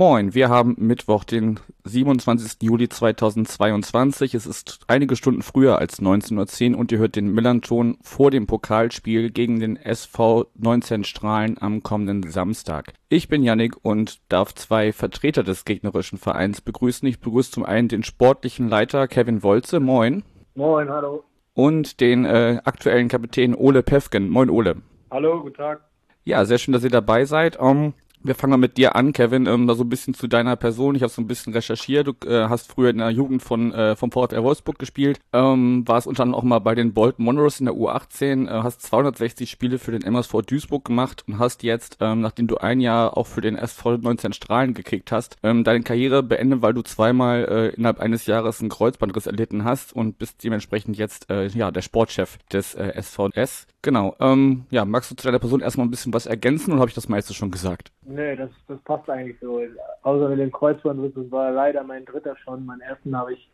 Moin, wir haben Mittwoch, den 27. Juli 2022. Es ist einige Stunden früher als 19.10 Uhr und ihr hört den Millanton vor dem Pokalspiel gegen den SV 19 Strahlen am kommenden Samstag. Ich bin Yannick und darf zwei Vertreter des gegnerischen Vereins begrüßen. Ich begrüße zum einen den sportlichen Leiter Kevin Wolze. Moin. Moin, hallo. Und den äh, aktuellen Kapitän Ole Pefken. Moin, Ole. Hallo, guten Tag. Ja, sehr schön, dass ihr dabei seid. Um, wir fangen mal mit dir an, Kevin. Ähm, da so ein bisschen zu deiner Person. Ich habe so ein bisschen recherchiert. Du äh, hast früher in der Jugend von äh, vom VfR Wolfsburg gespielt. Ähm, warst unter anderem auch mal bei den Bolton Monroes in der U18. Äh, hast 260 Spiele für den MSV Duisburg gemacht und hast jetzt, ähm, nachdem du ein Jahr auch für den SV 19 Strahlen gekickt hast, ähm, deine Karriere beendet, weil du zweimal äh, innerhalb eines Jahres einen Kreuzbandriss erlitten hast und bist dementsprechend jetzt äh, ja der Sportchef des äh, SVS. Genau. Ähm, ja, magst du zu deiner Person erstmal ein bisschen was ergänzen oder habe ich das meiste schon gesagt? Nee, das, das passt eigentlich so. Außer mit dem Kreuzbandriss, das war leider mein dritter schon. Meinen ersten habe ich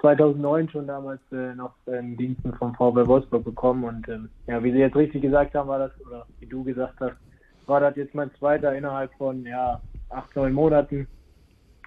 2009 schon damals äh, noch in Diensten vom VW Wolfsburg bekommen. Und ähm, ja, wie Sie jetzt richtig gesagt haben, war das, oder wie du gesagt hast, war das jetzt mein zweiter innerhalb von ja, acht, neun Monaten.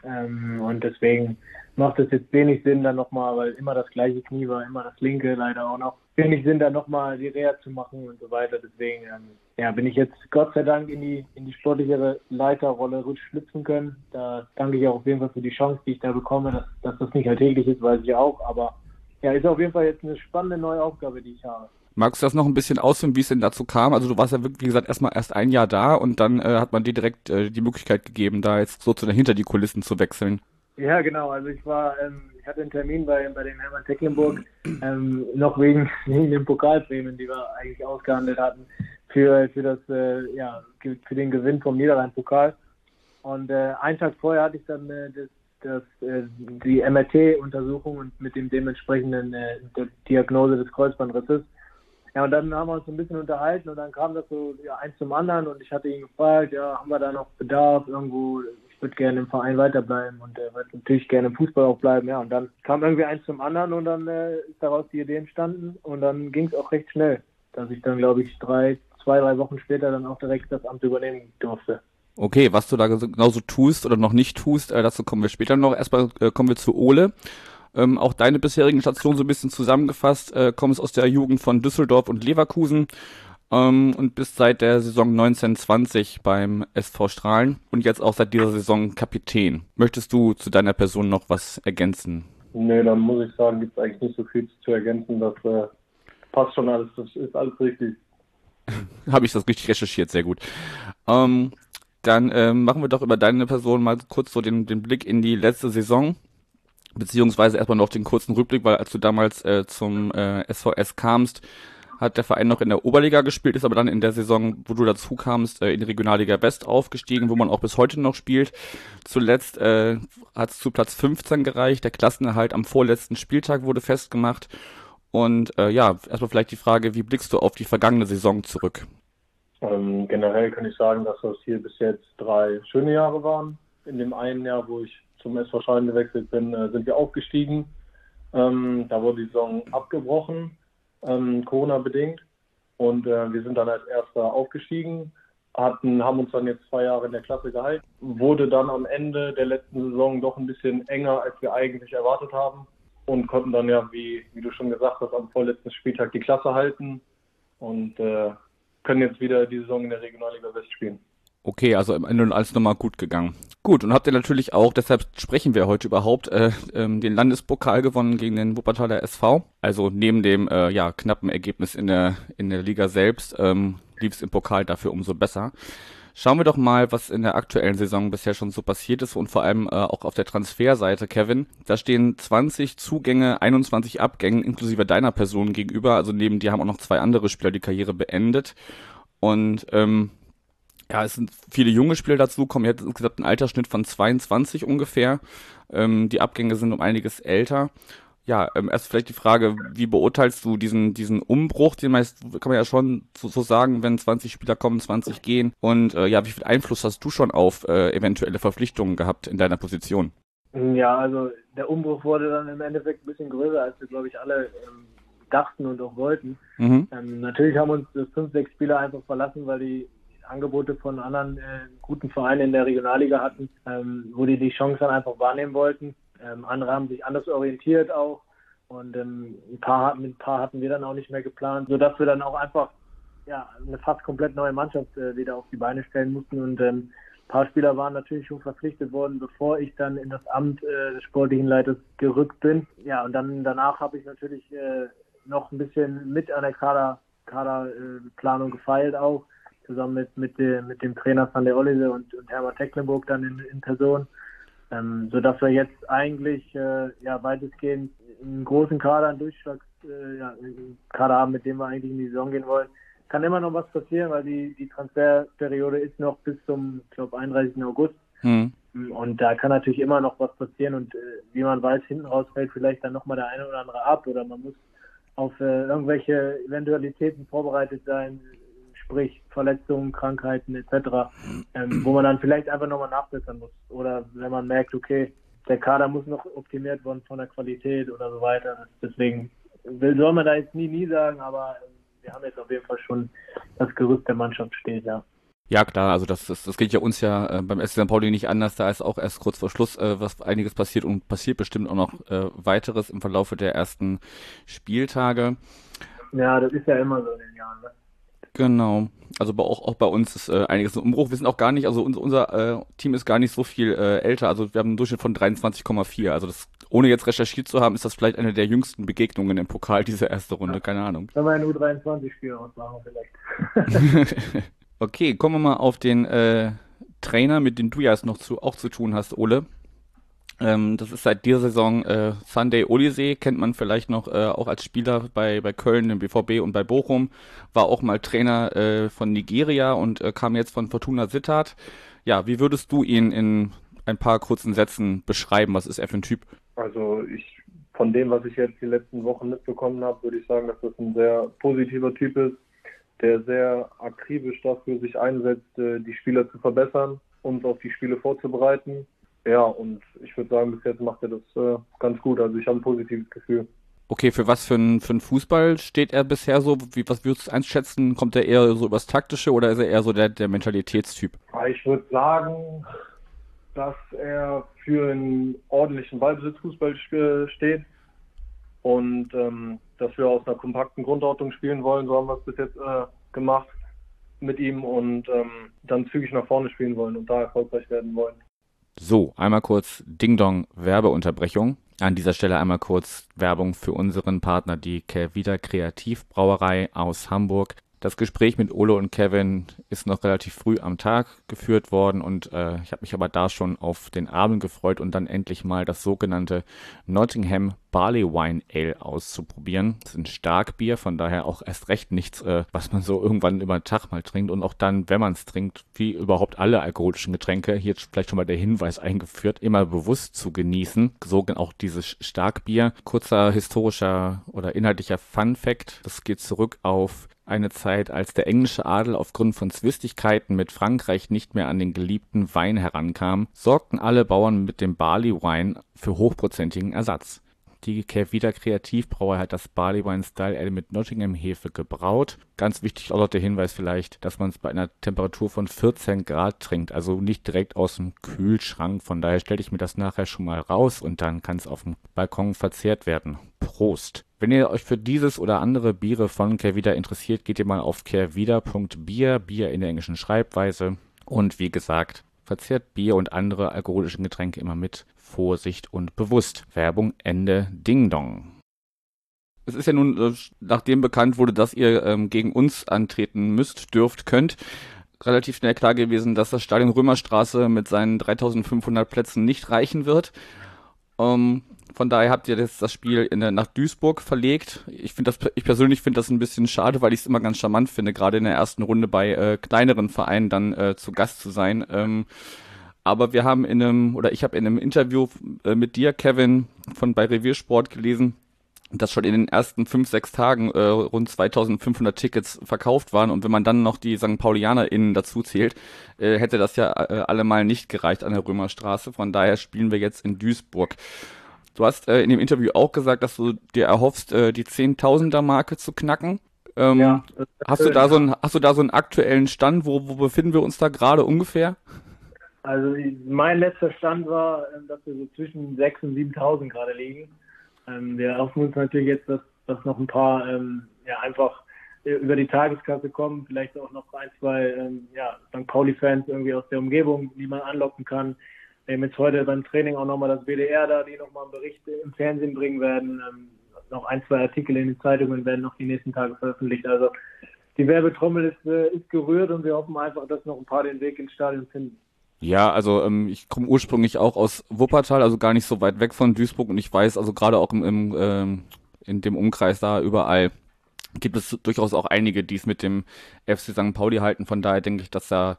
Ähm, und deswegen macht es jetzt wenig Sinn, dann nochmal, weil immer das gleiche Knie war, immer das linke leider auch noch, wenig Sinn, dann nochmal die Reha zu machen und so weiter. Deswegen ähm, ja, bin ich jetzt Gott sei Dank in die, in die sportlichere Leiterrolle schlüpfen können. Da danke ich auch auf jeden Fall für die Chance, die ich da bekomme, dass, dass das nicht alltäglich ist, weiß ich auch. Aber ja, ist auf jeden Fall jetzt eine spannende neue Aufgabe, die ich habe. Magst du das noch ein bisschen ausführen, wie es denn dazu kam? Also du warst ja wirklich, wie gesagt, erstmal erst ein Jahr da und dann äh, hat man dir direkt äh, die Möglichkeit gegeben, da jetzt sozusagen hinter die Kulissen zu wechseln. Ja, genau. Also ich war, ähm, ich hatte einen Termin bei, bei dem Hermann Tecklenburg, ähm, noch wegen, wegen den Pokalprämien, die wir eigentlich ausgehandelt hatten, für, für das, äh, ja, für den Gewinn vom Niederrhein-Pokal. Und äh, einen Tag vorher hatte ich dann äh, das, das, äh, die MRT-Untersuchung und mit dem dementsprechenden äh, der Diagnose des Kreuzbandrisses. Ja, und dann haben wir uns ein bisschen unterhalten und dann kam das so ja, eins zum anderen und ich hatte ihn gefragt, ja, haben wir da noch Bedarf irgendwo? Ich würde gerne im Verein weiterbleiben und äh, würde natürlich gerne im Fußball auch bleiben, ja. Und dann kam irgendwie eins zum anderen und dann äh, ist daraus die Idee entstanden und dann ging es auch recht schnell, dass ich dann, glaube ich, drei, zwei, drei Wochen später dann auch direkt das Amt übernehmen durfte. Okay, was du da genauso tust oder noch nicht tust, äh, dazu kommen wir später noch. Erstmal äh, kommen wir zu Ole. Ähm, auch deine bisherigen Stationen so ein bisschen zusammengefasst, äh, kommst aus der Jugend von Düsseldorf und Leverkusen ähm, und bist seit der Saison 1920 beim SV Strahlen und jetzt auch seit dieser Saison Kapitän. Möchtest du zu deiner Person noch was ergänzen? Nee, dann muss ich sagen, gibt es eigentlich nicht so viel zu ergänzen. Das äh, passt schon alles, das ist alles richtig. Habe ich das richtig recherchiert, sehr gut. Ähm, dann ähm, machen wir doch über deine Person mal kurz so den, den Blick in die letzte Saison beziehungsweise erstmal noch den kurzen Rückblick, weil als du damals äh, zum äh, SVS kamst, hat der Verein noch in der Oberliga gespielt, ist aber dann in der Saison, wo du dazu kamst, äh, in die Regionalliga West aufgestiegen, wo man auch bis heute noch spielt. Zuletzt äh, hat es zu Platz 15 gereicht, der Klassenerhalt am vorletzten Spieltag wurde festgemacht. Und äh, ja, erstmal vielleicht die Frage, wie blickst du auf die vergangene Saison zurück? Ähm, generell kann ich sagen, dass das hier bis jetzt drei schöne Jahre waren. In dem einen Jahr, wo ich zum SV Schein gewechselt bin, äh, sind wir aufgestiegen. Ähm, da wurde die Saison abgebrochen, ähm, Corona-bedingt. Und äh, wir sind dann als Erster aufgestiegen, hatten, haben uns dann jetzt zwei Jahre in der Klasse gehalten. Wurde dann am Ende der letzten Saison doch ein bisschen enger, als wir eigentlich erwartet haben. Und konnten dann ja, wie, wie du schon gesagt hast, am vorletzten Spieltag die Klasse halten. Und äh, können jetzt wieder die Saison in der Regionalliga West spielen. Okay, also am Ende alles nochmal gut gegangen. Gut, und habt ihr natürlich auch, deshalb sprechen wir heute überhaupt, äh, ähm, den Landespokal gewonnen gegen den Wuppertaler SV. Also neben dem äh, ja, knappen Ergebnis in der, in der Liga selbst ähm, lief es im Pokal dafür umso besser. Schauen wir doch mal, was in der aktuellen Saison bisher schon so passiert ist und vor allem äh, auch auf der Transferseite, Kevin. Da stehen 20 Zugänge, 21 Abgänge, inklusive deiner Person gegenüber. Also neben dir haben auch noch zwei andere Spieler die Karriere beendet. Und ähm, ja, es sind viele junge Spieler dazu, kommen jetzt insgesamt ein Altersschnitt von 22 ungefähr. Ähm, die Abgänge sind um einiges älter. Ja, ähm, erst vielleicht die Frage, wie beurteilst du diesen, diesen Umbruch, den meist, kann man ja schon so, so sagen, wenn 20 Spieler kommen, 20 gehen. Und äh, ja, wie viel Einfluss hast du schon auf äh, eventuelle Verpflichtungen gehabt in deiner Position? Ja, also der Umbruch wurde dann im Endeffekt ein bisschen größer, als wir, glaube ich, alle ähm, dachten und auch wollten. Mhm. Ähm, natürlich haben uns fünf, sechs Spieler einfach verlassen, weil die Angebote von anderen äh, guten Vereinen in der Regionalliga hatten, ähm, wo die die Chance dann einfach wahrnehmen wollten. Ähm, andere haben sich anders orientiert auch und ähm, ein paar ein paar hatten wir dann auch nicht mehr geplant, sodass wir dann auch einfach ja eine fast komplett neue Mannschaft äh, wieder auf die Beine stellen mussten und ähm, ein paar Spieler waren natürlich schon verpflichtet worden, bevor ich dann in das Amt äh, des sportlichen Leiters gerückt bin. Ja, und dann danach habe ich natürlich äh, noch ein bisschen mit an der Kader, Kaderplanung gefeilt auch, zusammen mit, mit, dem, mit dem Trainer Van der Ollise und, und Hermann Tecklenburg dann in, in Person. Ähm, sodass wir jetzt eigentlich äh, ja weitestgehend einen großen Kader, einen Durchschlags, äh, ja, haben, mit dem wir eigentlich in die Saison gehen wollen. Kann immer noch was passieren, weil die, die Transferperiode ist noch bis zum, ich glaube, 31. August. Mhm. Und da kann natürlich immer noch was passieren und äh, wie man weiß, hinten raus fällt vielleicht dann nochmal der eine oder andere ab oder man muss auf äh, irgendwelche Eventualitäten vorbereitet sein, sprich Verletzungen, Krankheiten etc., ähm, wo man dann vielleicht einfach nochmal nachbessern muss. Oder wenn man merkt, okay, der Kader muss noch optimiert werden von der Qualität oder so weiter. Deswegen will, soll man da jetzt nie, nie sagen, aber wir haben jetzt auf jeden Fall schon das Gerüst der Mannschaft steht, ja. Ja, klar, also das, das, das geht ja uns ja äh, beim SC St. Pauli nicht anders. Da ist auch erst kurz vor Schluss äh, was einiges passiert und passiert bestimmt auch noch äh, weiteres im Verlauf der ersten Spieltage. Ja, das ist ja immer so in den Jahren. Ne? Genau. Also auch, auch bei uns ist äh, einiges im Umbruch. Wir sind auch gar nicht, also unser, unser äh, Team ist gar nicht so viel äh, älter. Also wir haben einen Durchschnitt von 23,4. Also das, ohne jetzt recherchiert zu haben, ist das vielleicht eine der jüngsten Begegnungen im Pokal, diese erste Runde. Keine Ahnung. Wenn wir ein U23-Spiel ausmachen vielleicht. Okay, kommen wir mal auf den äh, Trainer, mit dem du ja noch zu, auch zu tun hast, Ole. Ähm, das ist seit dieser Saison äh, Sunday Olisee, kennt man vielleicht noch äh, auch als Spieler bei, bei Köln, im BVB und bei Bochum. War auch mal Trainer äh, von Nigeria und äh, kam jetzt von Fortuna Sittard. Ja, wie würdest du ihn in ein paar kurzen Sätzen beschreiben? Was ist er für ein Typ? Also ich von dem, was ich jetzt die letzten Wochen mitbekommen habe, würde ich sagen, dass das ein sehr positiver Typ ist der sehr akribisch dafür sich einsetzt, äh, die Spieler zu verbessern, uns auf die Spiele vorzubereiten. Ja, und ich würde sagen, bis jetzt macht er das äh, ganz gut. Also ich habe ein positives Gefühl. Okay, für was für ein, für ein Fußball steht er bisher so? Wie, was würdest du einschätzen? Kommt er eher so übers Taktische oder ist er eher so der, der Mentalitätstyp? Ich würde sagen, dass er für einen ordentlichen Ballbesitzfußball steht und ähm, dass wir aus einer kompakten Grundordnung spielen wollen. So haben wir es bis jetzt äh, gemacht mit ihm und ähm, dann zügig nach vorne spielen wollen und da erfolgreich werden wollen. So, einmal kurz Ding Dong Werbeunterbrechung. An dieser Stelle einmal kurz Werbung für unseren Partner, die Kervida Kreativbrauerei aus Hamburg. Das Gespräch mit Ole und Kevin ist noch relativ früh am Tag geführt worden und äh, ich habe mich aber da schon auf den Abend gefreut und dann endlich mal das sogenannte Nottingham Barley Wine Ale auszuprobieren. Das ist ein Starkbier, von daher auch erst recht nichts, äh, was man so irgendwann über den Tag mal trinkt und auch dann, wenn man es trinkt, wie überhaupt alle alkoholischen Getränke, hier jetzt vielleicht schon mal der Hinweis eingeführt, immer bewusst zu genießen. So auch dieses Starkbier. Kurzer historischer oder inhaltlicher Fun Fact. Das geht zurück auf eine Zeit, als der englische Adel aufgrund von Zwistigkeiten mit Frankreich nicht mehr an den geliebten Wein herankam, sorgten alle Bauern mit dem Barley Wine für hochprozentigen Ersatz. Die Kehrwieder Kreativbrauer hat das Barley Wine Style Ale mit Nottingham Hefe gebraut. Ganz wichtig auch noch der Hinweis vielleicht, dass man es bei einer Temperatur von 14 Grad trinkt, also nicht direkt aus dem Kühlschrank. Von daher stelle ich mir das nachher schon mal raus und dann kann es auf dem Balkon verzehrt werden. Prost! Wenn ihr euch für dieses oder andere Biere von Kehrwieder interessiert, geht ihr mal auf kehrwieder.bier, Bier in der englischen Schreibweise. Und wie gesagt, verzehrt Bier und andere alkoholische Getränke immer mit Vorsicht und bewusst. Werbung Ende Ding Dong. Es ist ja nun, äh, nachdem bekannt wurde, dass ihr ähm, gegen uns antreten müsst, dürft, könnt, relativ schnell klar gewesen, dass das Stadion Römerstraße mit seinen 3500 Plätzen nicht reichen wird. Ähm, von daher habt ihr das, das Spiel in nach Duisburg verlegt. Ich das, ich persönlich finde das ein bisschen schade, weil ich es immer ganz charmant finde, gerade in der ersten Runde bei äh, kleineren Vereinen dann äh, zu Gast zu sein. Ähm, aber wir haben in einem, oder ich habe in einem Interview äh, mit dir, Kevin, von bei Reviersport gelesen, dass schon in den ersten fünf, sechs Tagen äh, rund 2500 Tickets verkauft waren und wenn man dann noch die St. PaulianerInnen dazu zählt, äh, hätte das ja äh, allemal nicht gereicht an der Römerstraße. Von daher spielen wir jetzt in Duisburg. Du hast äh, in dem Interview auch gesagt, dass du dir erhoffst, äh, die Zehntausender Marke zu knacken. Ähm, ja, hast du da so einen, hast du da so einen aktuellen Stand? Wo, wo befinden wir uns da gerade ungefähr? Also mein letzter Stand war, ähm, dass wir so zwischen 6.000 und 7.000 gerade liegen. Ähm, wir hoffen uns natürlich jetzt, dass, dass noch ein paar ähm, ja, einfach äh, über die Tageskasse kommen, vielleicht auch noch ein, zwei ähm, ja, St. Pauli-Fans irgendwie aus der Umgebung, die man anlocken kann. Wir haben jetzt heute beim Training auch nochmal das BDR da, die nochmal einen Bericht im Fernsehen bringen werden. Ähm, noch ein, zwei Artikel in den Zeitungen werden noch die nächsten Tage veröffentlicht. Also die Werbetrommel ist, äh, ist gerührt und wir hoffen einfach, dass noch ein paar den Weg ins Stadion finden. Ja, also ähm, ich komme ursprünglich auch aus Wuppertal, also gar nicht so weit weg von Duisburg und ich weiß, also gerade auch im, im ähm, in dem Umkreis da überall gibt es durchaus auch einige, die es mit dem FC St. Pauli halten. Von daher denke ich, dass da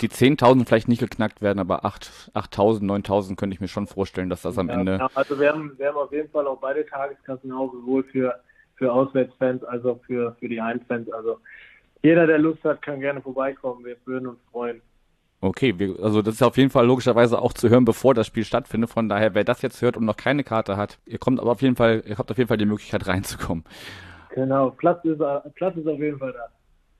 die 10.000 vielleicht nicht geknackt werden, aber 8.000, 9.000 könnte ich mir schon vorstellen, dass das am ja, Ende. Ja, also wir haben, wir haben auf jeden Fall auch beide Tageskassen auch sowohl für, für Auswärtsfans als auch für, für die Heimfans. Also jeder, der Lust hat, kann gerne vorbeikommen. Wir würden uns freuen. Okay, wir, also das ist auf jeden Fall logischerweise auch zu hören, bevor das Spiel stattfindet. Von daher, wer das jetzt hört und noch keine Karte hat, ihr kommt aber auf jeden Fall, ihr habt auf jeden Fall die Möglichkeit reinzukommen. Genau, Platz ist, Platz ist auf jeden Fall da.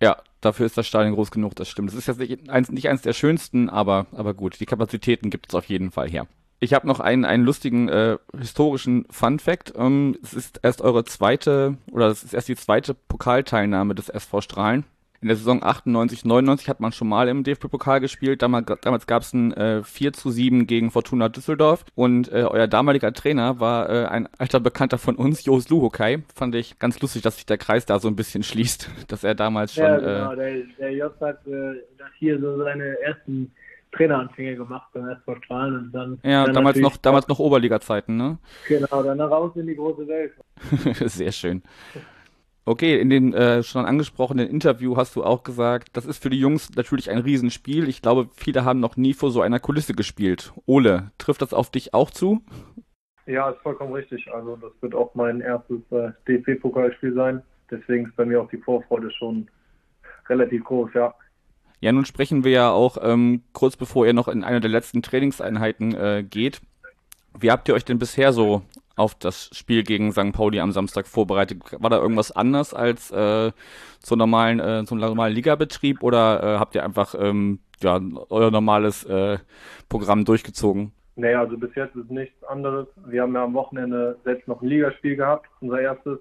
Ja, dafür ist das Stadion groß genug, das stimmt. Das ist jetzt nicht eins, nicht eins der schönsten, aber, aber gut, die Kapazitäten gibt es auf jeden Fall her. Ich habe noch einen, einen lustigen äh, historischen Fun Fact. Ähm, es ist erst eure zweite, oder es ist erst die zweite Pokalteilnahme des SV Strahlen. In der Saison 98, 99 hat man schon mal im DFB-Pokal gespielt. Damals, damals gab es ein äh, 4 zu 7 gegen Fortuna Düsseldorf. Und äh, euer damaliger Trainer war äh, ein alter Bekannter von uns, Jos Luhokai. Fand ich ganz lustig, dass sich der Kreis da so ein bisschen schließt, dass er damals schon... Ja, genau. Äh, der, der Jos hat äh, hier so seine ersten Traineranfänge gemacht beim SV Strahlen und dann. Ja, dann damals noch, damals noch Oberliga-Zeiten, ne? Genau, dann raus in die große Welt. Sehr schön. Okay, in dem äh, schon angesprochenen Interview hast du auch gesagt, das ist für die Jungs natürlich ein Riesenspiel. Ich glaube, viele haben noch nie vor so einer Kulisse gespielt. Ole, trifft das auf dich auch zu? Ja, ist vollkommen richtig. Also das wird auch mein erstes äh, DFB-Pokalspiel sein. Deswegen ist bei mir auch die Vorfreude schon relativ groß, ja. Ja, nun sprechen wir ja auch ähm, kurz bevor ihr noch in einer der letzten Trainingseinheiten äh, geht. Wie habt ihr euch denn bisher so auf das Spiel gegen St. Pauli am Samstag vorbereitet? War da irgendwas anders als äh, zum normalen, äh, zum normalen Ligabetrieb oder äh, habt ihr einfach ähm, ja, euer normales äh, Programm durchgezogen? Naja, also bis jetzt ist nichts anderes. Wir haben ja am Wochenende selbst noch ein Ligaspiel gehabt, unser erstes.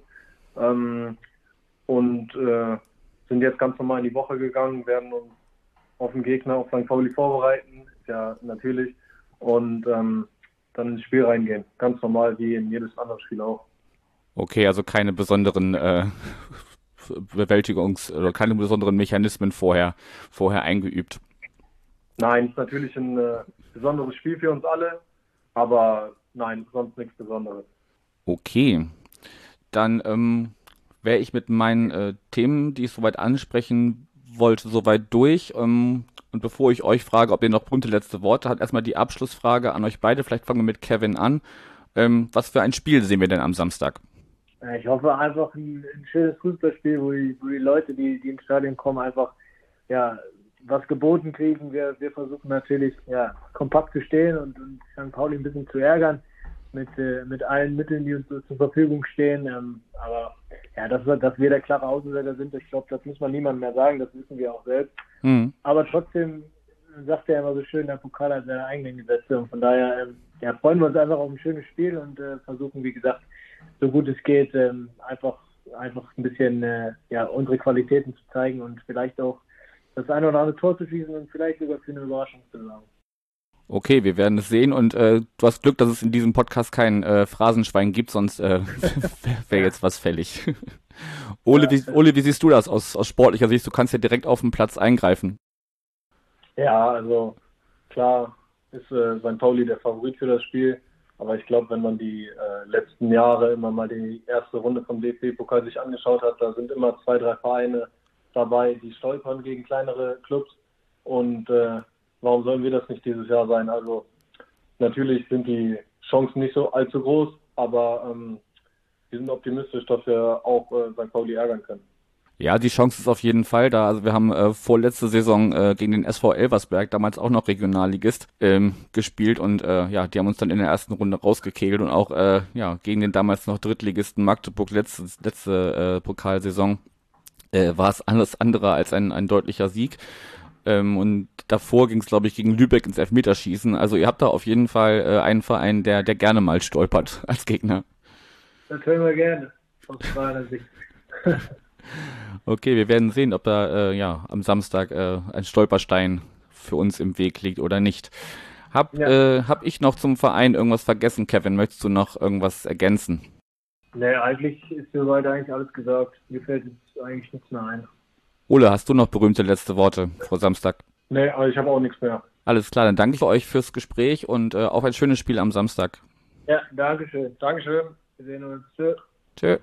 Ähm, und äh, sind jetzt ganz normal in die Woche gegangen, werden uns auf den Gegner, auf St. Pauli vorbereiten, ja natürlich. Und ähm, dann ins Spiel reingehen. Ganz normal wie in jedes andere Spiel auch. Okay, also keine besonderen äh, Bewältigungs- oder keine besonderen Mechanismen vorher, vorher eingeübt. Nein, ist natürlich ein äh, besonderes Spiel für uns alle, aber nein, sonst nichts Besonderes. Okay, dann ähm, wäre ich mit meinen äh, Themen, die ich soweit ansprechen wollte, soweit durch. Ähm, und bevor ich euch frage, ob ihr noch bunte letzte Worte habt, erstmal die Abschlussfrage an euch beide. Vielleicht fangen wir mit Kevin an. Ähm, was für ein Spiel sehen wir denn am Samstag? Ich hoffe einfach ein, ein schönes Fußballspiel, wo die, wo die Leute, die, die ins Stadion kommen, einfach ja, was geboten kriegen. Wir, wir versuchen natürlich ja, kompakt zu stehen und, und St. Pauli ein bisschen zu ärgern mit, äh, mit allen Mitteln, die uns zur Verfügung stehen. Ähm, aber ja, dass wir, dass wir der klare Außenseiter sind, ich glaube, das muss man niemandem mehr sagen, das wissen wir auch selbst. Mhm. Aber trotzdem sagt er immer so schön, der Pokal hat seine eigenen Gesetze und von daher ähm, ja, freuen wir uns einfach auf ein schönes Spiel und äh, versuchen, wie gesagt, so gut es geht, ähm, einfach einfach ein bisschen äh, ja, unsere Qualitäten zu zeigen und vielleicht auch das eine oder andere Tor zu schießen und vielleicht sogar für eine Überraschung zu sorgen. Okay, wir werden es sehen und äh, du hast Glück, dass es in diesem Podcast kein äh, Phrasenschwein gibt, sonst äh, wäre jetzt was fällig. Ole, wie, Ole, wie siehst du das aus, aus sportlicher Sicht? Du kannst ja direkt auf dem Platz eingreifen. Ja, also klar ist äh, St. Pauli der Favorit für das Spiel, aber ich glaube, wenn man die äh, letzten Jahre immer mal die erste Runde vom DFB-Pokal sich angeschaut hat, da sind immer zwei, drei Vereine dabei, die stolpern gegen kleinere Clubs und äh, warum sollen wir das nicht dieses Jahr sein? Also natürlich sind die Chancen nicht so allzu groß, aber ähm, wir sind optimistisch, dass wir auch äh, St. Pauli ärgern können. Ja, die Chance ist auf jeden Fall da. Also wir haben äh, vorletzte Saison äh, gegen den SV Elversberg, damals auch noch Regionalligist, ähm, gespielt und äh, ja, die haben uns dann in der ersten Runde rausgekegelt und auch äh, ja gegen den damals noch Drittligisten Magdeburg letzte, letzte äh, Pokalsaison äh, war es alles andere als ein, ein deutlicher Sieg. Ähm, und davor ging es, glaube ich, gegen Lübeck ins Elfmeterschießen. Also ihr habt da auf jeden Fall äh, einen Verein, der, der gerne mal stolpert als Gegner. Das hören wir gerne, aus meiner Sicht. Okay, wir werden sehen, ob da äh, ja am Samstag äh, ein Stolperstein für uns im Weg liegt oder nicht. Hab, Ja. äh, hab ich noch zum Verein irgendwas vergessen, Kevin? Möchtest du noch irgendwas ergänzen? Nee, eigentlich ist soweit eigentlich alles gesagt. Mir fällt jetzt eigentlich nichts mehr ein. Ole, hast du noch berühmte letzte Worte vor Samstag? Nee, aber ich habe auch nichts mehr. Alles klar, dann danke ich euch fürs Gespräch und äh, auf ein schönes Spiel am Samstag. Ja, Dankeschön. Dankeschön. Wir sehen uns. Tschö. Tschö.